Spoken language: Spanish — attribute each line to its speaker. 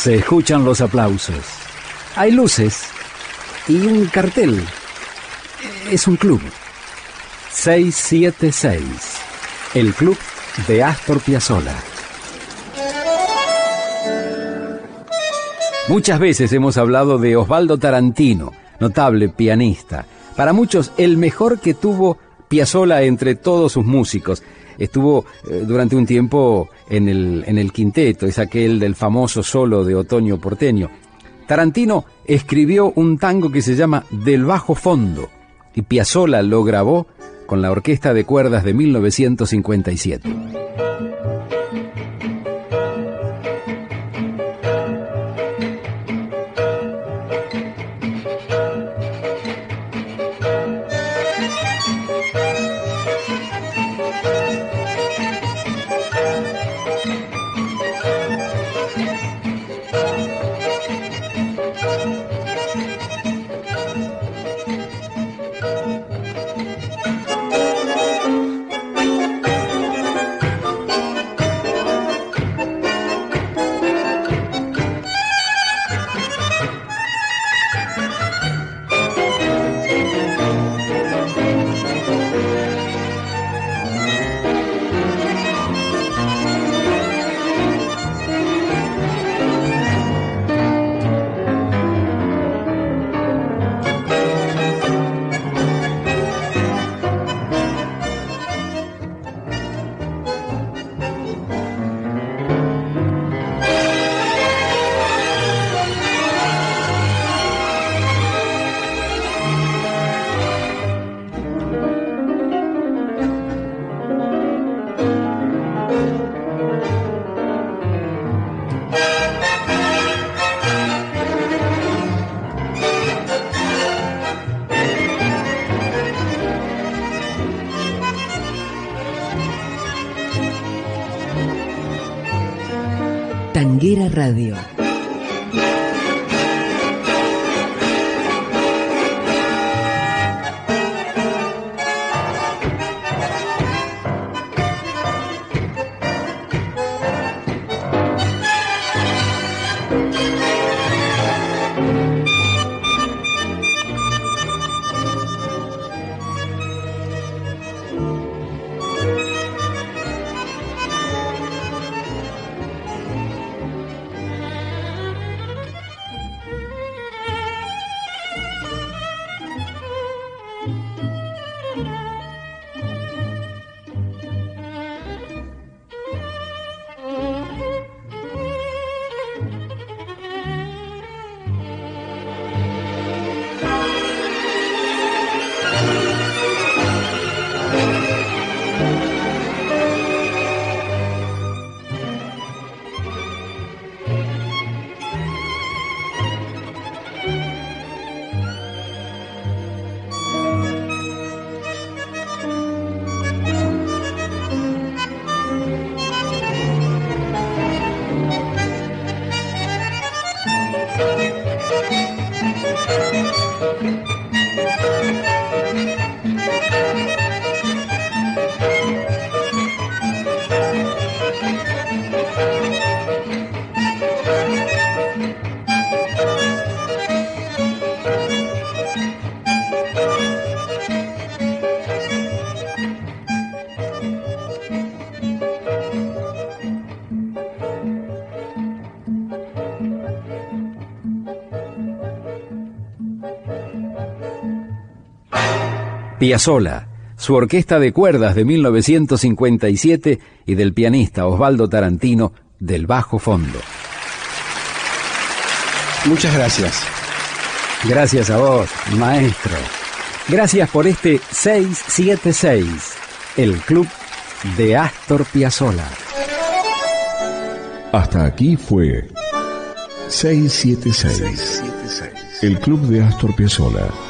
Speaker 1: Se escuchan los aplausos. Hay luces y un cartel. Es un club. 676. El club de Astor Piazzolla. Muchas veces hemos hablado de Osvaldo Tarantino, notable pianista. Para muchos, el mejor que tuvo Piazzolla entre todos sus músicos. Estuvo eh, durante un tiempo en el, en el quinteto, es aquel del famoso solo de Otoño Porteño. Tarantino escribió un tango que se llama Del Bajo Fondo y Piazzolla lo grabó con la Orquesta de Cuerdas de 1957.
Speaker 2: Tanguera Radio. Piazzolla, su orquesta de cuerdas de 1957 y del pianista Osvaldo Tarantino del bajo fondo.
Speaker 3: Muchas gracias.
Speaker 1: Gracias a vos, maestro. Gracias por este 676, el club de Astor Piazzolla.
Speaker 4: Hasta aquí fue 676, el club de Astor Piazzolla